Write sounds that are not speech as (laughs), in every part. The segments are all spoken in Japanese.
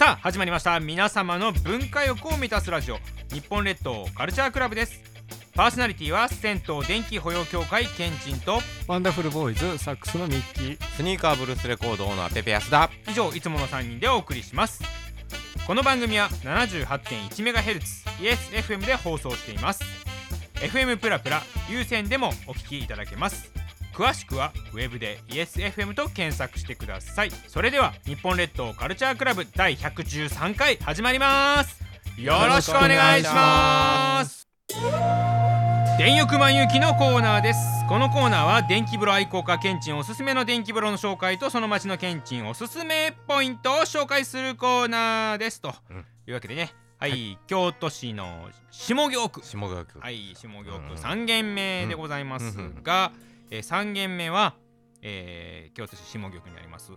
さあ始まりました。皆様の文化欲を満たすラジオ。日本列島カルチャークラブです。パーソナリティは銭湯電気保養協会ケンチンと。ワンダフルボーイズサックスのミッキー。スニーカーブルースレコードオーナーペペヤスだ以上いつもの3人でお送りします。この番組は 78.1MHz ESFM で放送しています。FM プラプラ有線でもお聞きいただけます詳しくはウェブで ESFM と検索してください。それでは日本列島カルチャークラブ第113回始まります。よろしくお願いします。電浴満遊記のコーナーです。このコーナーは電気風呂愛好家ケンチンおすすめの電気風呂の紹介とその町のケンチンおすすめポイントを紹介するコーナーです。と、うん。いうわけでね。はい、京都市の下京区。下川区。はい下京うん区。3軒目でございますが、えー、3軒目は、えー京都市下京区にあります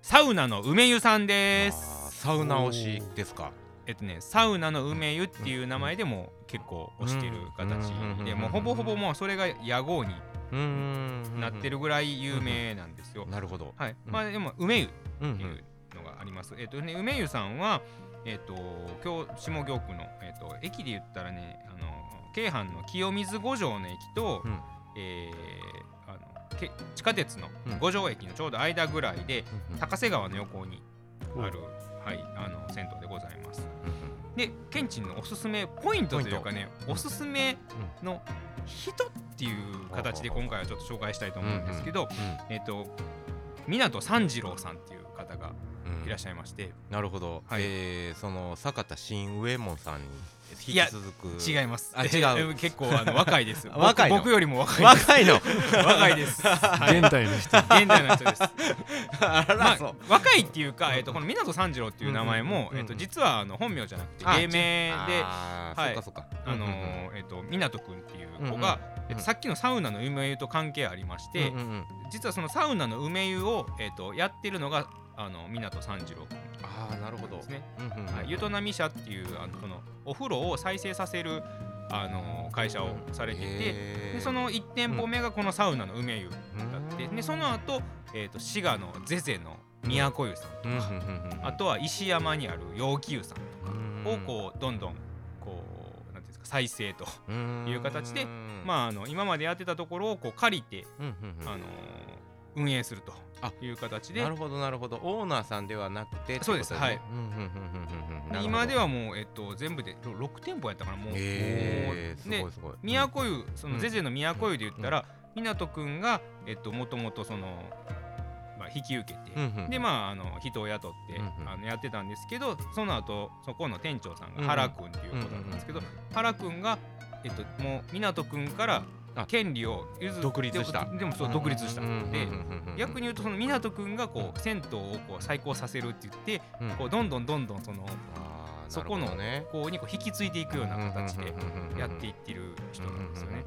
サウナの梅湯さんです。サウナ推しですか。えっとねサウナの梅湯っていう名前でも結構推してる形うんでもうほぼほぼもうそれが屋号になってるぐらい有名なんですよ。なるほど。はい、うん。まあでも梅湯っうんていうのがあります。えっとね梅湯さんはえっと今日下京区のえっと駅で言ったらねあの京阪の清水五条の駅と、うんえーあのけ地下鉄のうん。五条駅のちょうど間ぐらいで、うん高瀬川の横にある、はい、あの銭湯でございます。でケンチンのおすすめポイントというかねおすすめの人っていう形で今回はちょっと紹介したいと思うんですけど、えっ、と湊三次郎さんっていう方がいらっしゃいまして、なるほど。はい。えーその坂田新右衛門さんに引き続く。違います。あ違う。え結構あの若いです僕 (laughs) 若いの？僕よりも若いです。若いの？(laughs) 若いです、はい。現代の人。現代の人です。(laughs) あまあらそう、若いっていうか、えっとこの湊三次郎っていう名前も、うんうんえっと実はあの本名じゃなくてあ芸名であーはい。そっかそっか。あのうんうんーえっと湊くんっていう子うんが、うんえっと、さっきのサウナの梅湯と関係ありまして、うんうんうん。実はそのサウナの梅湯を、えっと、やってるのがあの湊三次郎君。ああなるほど。ですね。ゆとなみ社っていうあのこのお風呂を再生させるあの会社をされていて、でその1店舗目がこのサウナの梅湯だって、うん。でその後、えー、と滋賀のゼゼの都湯さんとか、あとは石山にある陽気湯さんとうんかをこうどんどんこうなんていうんですか再生と、うん。いう形でうんまあ、あの今までやってたところをこう借りて、あのー運営すると。あいう形で。なるほどなるほど。オーナーさんではなくてそうです。はい。今ではもう、えっと、全部でろ6店舗やったからもう,もう、へーすでごいすごい。都湯そのうん。ゼゼの都湯で言ったら湊くんがえっともともとその、まあ、引き受けて、うんうんでまああの人を雇って、うんうん。あのやってたんですけどその後そこの店長さんうんうん。が原くんっていうことなんですけど、うんうん原くんがえっともう湊くんからあ権利を譲独立したでもそう独立した、で逆に言うとその湊くんがこう銭湯をこう再興させるって言ってうんこうどんどんどんどんそのそこのこうにこう引き継いでいくような形でやっていっってる人なんですよね。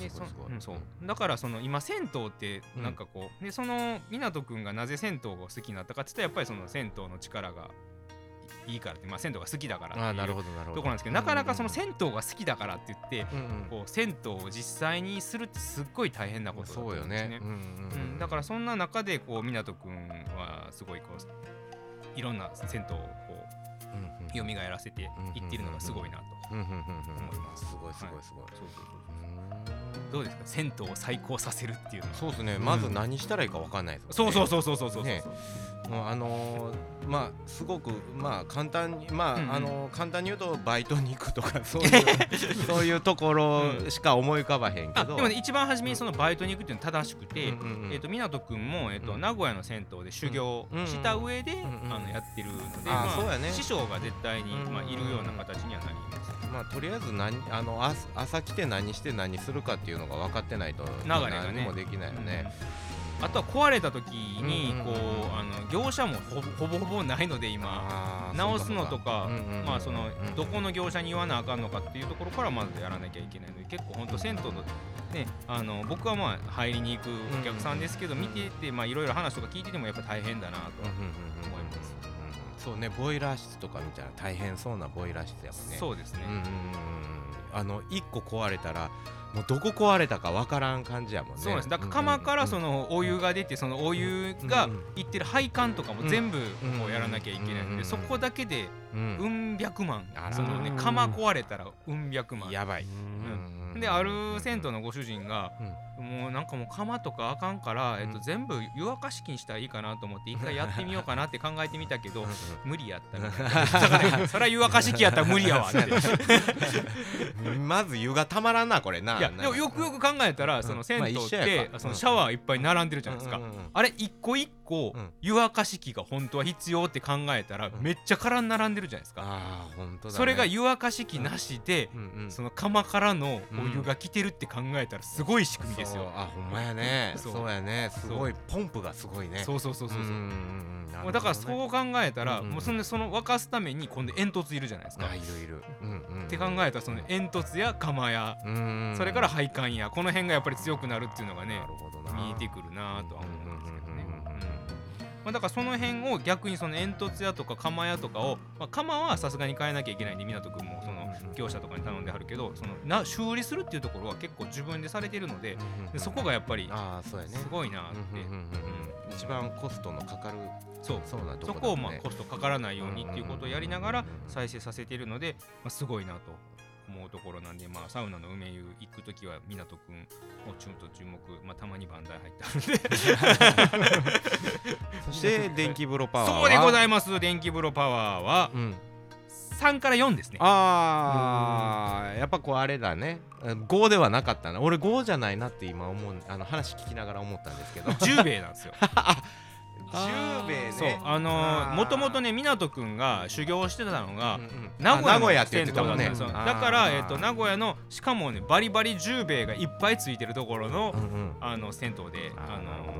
ですごいすごいうんそうだからその今銭湯ってなんかこう、でその湊くんがなぜ銭湯が好きになったかって言ったらやっぱりその銭湯の力がいいからって、まあ、銭湯が好きだからっていうところなんですけどなかなかその銭湯が好きだからって言ってうん。うんこう銭湯を実際にするってすっごい大変なことだと思そうんですね。だからそんな中でこう湊くんはすごいこういろんな銭湯をこうんうん。う蘇らせていっているのがすごいなと思います。すごいすごいすごい。そうそうそううん。どうですか？銭湯を再興させるっていうのは。そうですね。うんまず何したらいいかわかんないですそうそううそうそうそうそうそう、ねあのーまあすごくまあ簡単にまあ、うんうん。あのー簡単に言うとバイトに行くとか (laughs) そういうそういうところしか思い浮かばへんけど、あでもね一番初めにそのバイトに行くっていうのは正しくて、うんうんうん。えっ、と湊くんもえっ、と、うん。名古屋の銭湯で修行した上で、ん。うんあのやってるので、あまそうやね。師匠が絶対に、うんまあいるような形にはなります。まあとりあえず何あの朝朝来て何して何するかっていうのが分かってないと流れがね。何もできないよね。あとは壊れた時にこうあの業者もほぼほぼないので今。直すのとかまあそのうんどこの業者に言わなあかんのかっていうところからまずやらなきゃいけないので結構本当銭湯のねあの僕はまあ入りに行くお客さんですけどうん見ててまあいろいろ話とか聞いててもやっぱ大変だなと思いますそうねボイラー室とか見たら大変そうなボイラー室やもんね。そうですね。うんうんうんうん。あの一個壊れたらもうどこ壊れたかわからん感じやもんね。そうなんです。だから釜からそのお湯が出てそのお湯がいってる配管とかも全部こうやらなきゃいけないのでそこだけでうんうん。百万そのね釜壊れたらうん百万。やばい。うん。である銭湯のご主人がもうなんかもう釜とかあかんから、えっと、うん。全部湯沸かし器にしたらいいかなと思って一回やってみようかなって考えてみたけど無理やったみた (laughs) それは湯沸かし器やったら無理やわって。(laughs) うんまず湯がたまらんなこれな。いやでもよくよく考えたらその銭湯っまあそのシャワーいっぱい並んでるじゃないですか。あれ一個一個うん。湯沸かし器が本当は必要って考えたらん。めっちゃ空に並んでるじゃないですか。ああ本当だね。それが湯沸かし器なしでうん。うんその釜からのお湯が来てるって考えたらすごい仕組みですよ。あほんまやね。そう。やね。すごいポンプがすごいね。そうそうそうそうそう。うねだからそう考えたら、うんうんもうそんでその沸かすために今度煙突いるじゃないですか。あいるいる。うんうんうん。って考えたらその煙突や釜や、うんうんそれから配管やこの辺がやっぱり強くなるっていうのがねなるほどな。見えてくるなとは思うんですけどね。うんまあ、だからその辺を逆にその煙突屋とか釜屋とかを、まあ、釜はさすがに変えなきゃいけないんで湊君もその業者とかに頼んではるけどそのな修理するっていうところは結構自分でされてるのででそこがやっぱりすごいなって、一番コストのかかるそう。そうなとこそこをまあコストかからないようにっていうことをやりながら再生させているので、まあ、すごいなと思うところなんで、まあ、サウナの梅湯行く時は湊くんをちゅんと注目、まあ、たまに番台入ってあるんで。(laughs) そして (laughs) 電気風呂パワーは？そうでございいます。電気風呂パワーはうん。3から4ですね。あーやっぱこうあれだね。5ではなかったな。俺5じゃないなって今思うあの話聞きながら思ったんですけど。10兵衛なんですよ。10兵衛ねそう。あのもともとね湊くんが修行してたのが、名古屋って言ってたもんね。だから、えっと名古屋のしかもねバリバリ10兵衛がいっぱいついてるところの、あの銭湯であの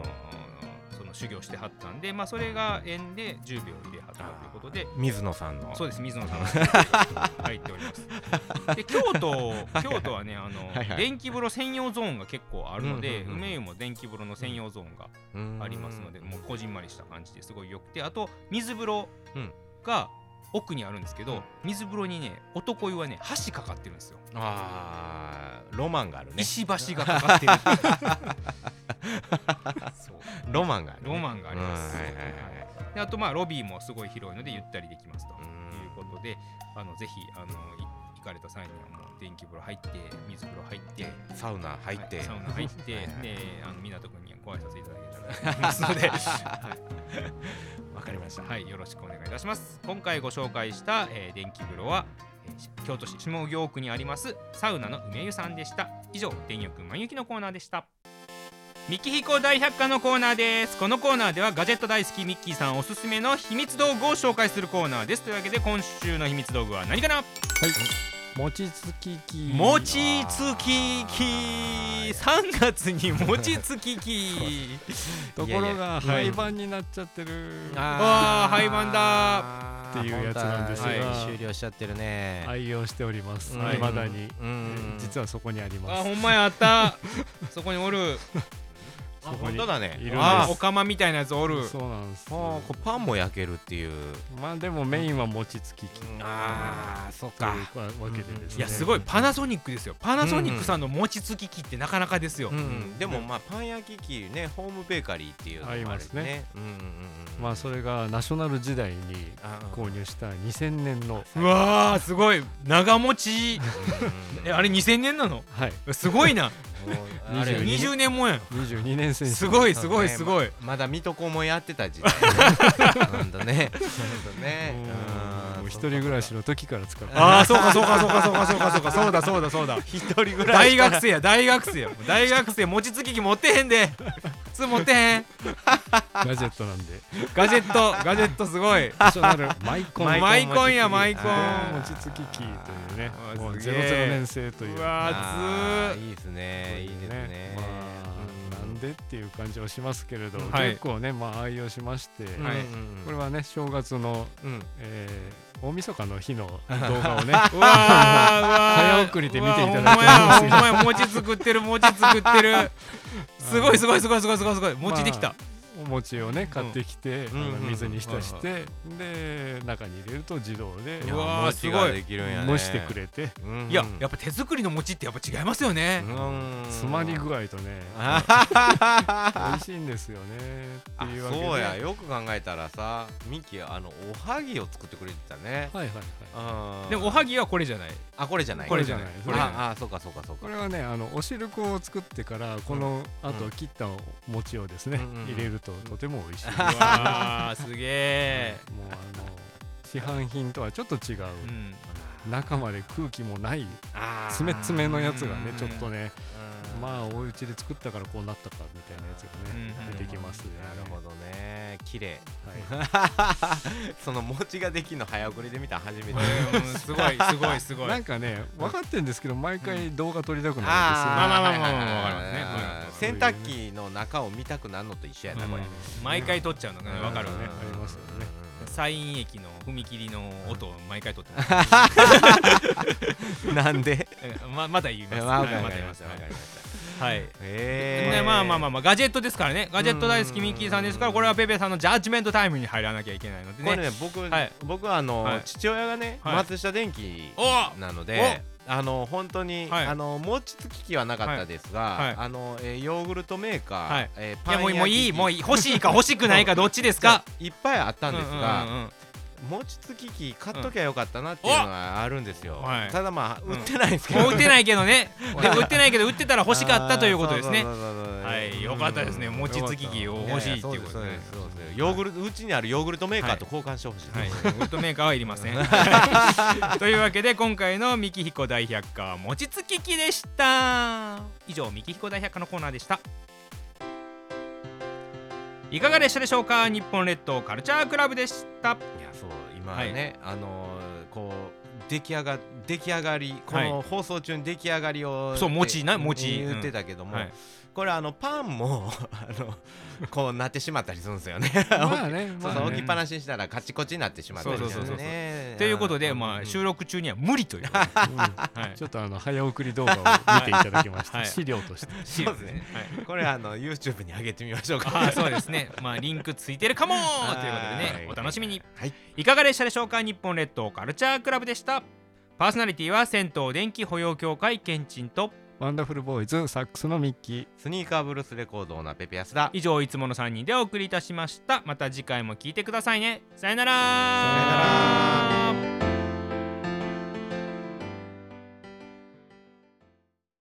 の修行してはったんで、まあ、それが縁で10秒入れはったということで水野さんの。そうです水野さんが (laughs) 入っております。で京都京都はねあの、はいはい。電気風呂専用ゾーンが結構あるので、うんうんうん梅湯も電気風呂の専用ゾーンがうん。ありますので、もうこじんまりした感じですごいよくてあと水風呂うん。が奥にあるんですけど、うん。水風呂にね男湯はね橋かかってるんですよ、あーロマンがあるね。石橋がかかってる。そ (laughs) うロマンがあるね。ロマンがあります。うんはいはいはいであとまあロビーもすごい広いのでゆったりできますとうんいうことであのぜひあのい行かれた際にはもう電気風呂入って水風呂入ってサウナ入って。はいサウナ入ってはいはいであの湊君にはご挨拶いただけたら。ますので、はいわかりました。はい、よろしくお願いいたします。今回ご紹介した、えー電気風呂は、えーし京都市下京区にありますサウナの梅湯さんでした。以上電力満雪のコーナーでした。ミキヒコ大百科のコーナーです。このコーナーではガジェット大好きミッキーさんおすすめの秘密道具を紹介するコーナーです。というわけで今週の秘密道具は何かな？餅つき機餅つき機3月に餅つき機 (laughs) ところが廃盤になっちゃってる。あー廃盤だ。っていうやつなんですが。終了しちゃってるね。愛用しております。うん。未だに。うん。実はそこにありあます。ほんまやあった。そこにおる。あ (laughs) そこに本当だね。いるんです。あお釜みたいなやつおる。そうなんですあこうパンも焼けるっていう。まあでもメインは餅つき。機ああそっというわけでですね。いやすごいパナソニックですよ。パナソニックさんの餅つき機ってなかなかですよ、うんでもまあパン焼き器ねホームベーカリーっていうのもありますね。うんうんうんうん。まあそれがナショナル時代にあ購入した2000年のうわーすごい。長持ちあれ2000年なの？はい。すごいなあれ。22 20年。もやん。22年選手すごいすごいすごい。まだ水戸黄門やってた時代。(laughs) ね。ほんとね。ほん。とねもう一人暮らしの時から使ってああそうかそうかそうかそうかそうかそうかそうだそうだそうだ。一人暮らし。大学生や大学生や。大学生餅つき機持ってへんで普通持ってへんガジェットなんで。ガジェット。ガジェットすごい。ナショナルマイコン。マイコン。やマイコン餅つき機というねもうすげえ00年製という。うわあ熱ーいいですね。いいですね。でっていう感じはしますけれど、はい。結構ねまあ愛用しまして、うんはい。これはね正月の、うん。えー大晦日の日の動画をね (laughs) 早送りで見ていただいてうわほんまやほんまや餅作ってる餅作ってるすごいすごいすごいすごいすごいすごい。餅できた、お餅をね買ってきて、うんあのうん。水に浸して、で中に入れると自動でうわー餅ができるんやね蒸してくれて。うんいややっぱ手作りの餅ってやっぱ違いますよね。うん。詰まり具合とねあ (laughs) 美味しいんですよね。っていうわけで。そうや。よく考えたらさミキあのおはぎを作ってくれてたね。はいはいはい。うん。でもおはぎはこれじゃない。あこれじゃない。これじゃない。これああそうかそうかそうか。これはねあのお汁粉を作ってからこのあと切った餅をですね、うんうん。入れるととても美味しい、(laughs) うすげえもうあの市販品とはちょっと違う、うん。中まで空気もないあー。詰め詰めのやつがねうんちょっとねうん。まあお家で作ったからこうなったかみたいなやつがねうん出てきますね。なるほどね。綺麗。はい。(laughs) その餅ができんの早送りで見たの初めて。うん。すごいすごいすごい。(laughs) なんかね分かってるんですけど毎回動画撮りたくなるんですよ。ねまあまあまあまあまあ洗濯機の中を見たくなるのと一緒やなうん。これ。毎回撮っちゃうのがねわかるね。ありますよね。サイン液の踏切の音を毎回撮ってます。(laughs) なんで？えままだ言います。まだ言いますはい。えねまあまあまあまあガジェットですからね。ガジェット大好きミッキーさんですからこれはペペさんのジャッジメントタイムに入らなきゃいけないのでこれねね僕はい。僕はあのはい。父親がねはい。松下電器おなのであの本当にはい。あの餅つき機はなかったですはい。があのえーヨーグルトメーカはい。ーえーいパンやもうもういいもういい欲しいか欲しくないかどっちですか？(laughs) いっぱいあったんですうんがうんうん餅つき機買っときゃよかったなっていうのはあるんですよ。はい。ただまあうん。売ってないんですけど。もう売ってないけどね。(laughs) で売ってないけど売ってたら欲しかったということですね。はいよかったですね。餅つき機を欲しいっていうことヨーグルトうちにあるヨーグルトメーカーと交換してほしい。はい、ウッドメーカーはいりません。(laughs) (laughs) というわけで今回の「ミキヒコ大百科」は餅つき機でした。以上ミキヒコ大百科のコーナーでした。いかがでしたでしょうか？日本列島カルチャークラブでしたそう今ね、あのーこう出来上が出来上がりこの放送中に出来上がりをそうって餅な餅。言ってたけども、はい。これあのパンも (laughs) あのこうなってしまったりするんですよね。まあね (laughs) そうまあね。そう置きっぱなしにしたらカチコチになってしまったりするんですそうそうそうそうね。ということで、まあ、収録中には無理という。(laughs) ちょっとあの早送り動画を見ていただきました、はい。資料として。そうですね。はい。これあの YouTube に上げてみましょうか。そうですね。まあリンクついてるかもー。ということでね、はいお楽しみに。はい。いかがでしたでしょうか？日本列島カルチャークラブでした。パーソナリティは銭湯電気保養協会ケンチンとワンダフルボーイズサックスのミッキー。スニーカーブルースレコードなペペヤスだ。以上いつもの3人でお送りいたしました。また次回も聞いてくださいね。さよなら。さよなら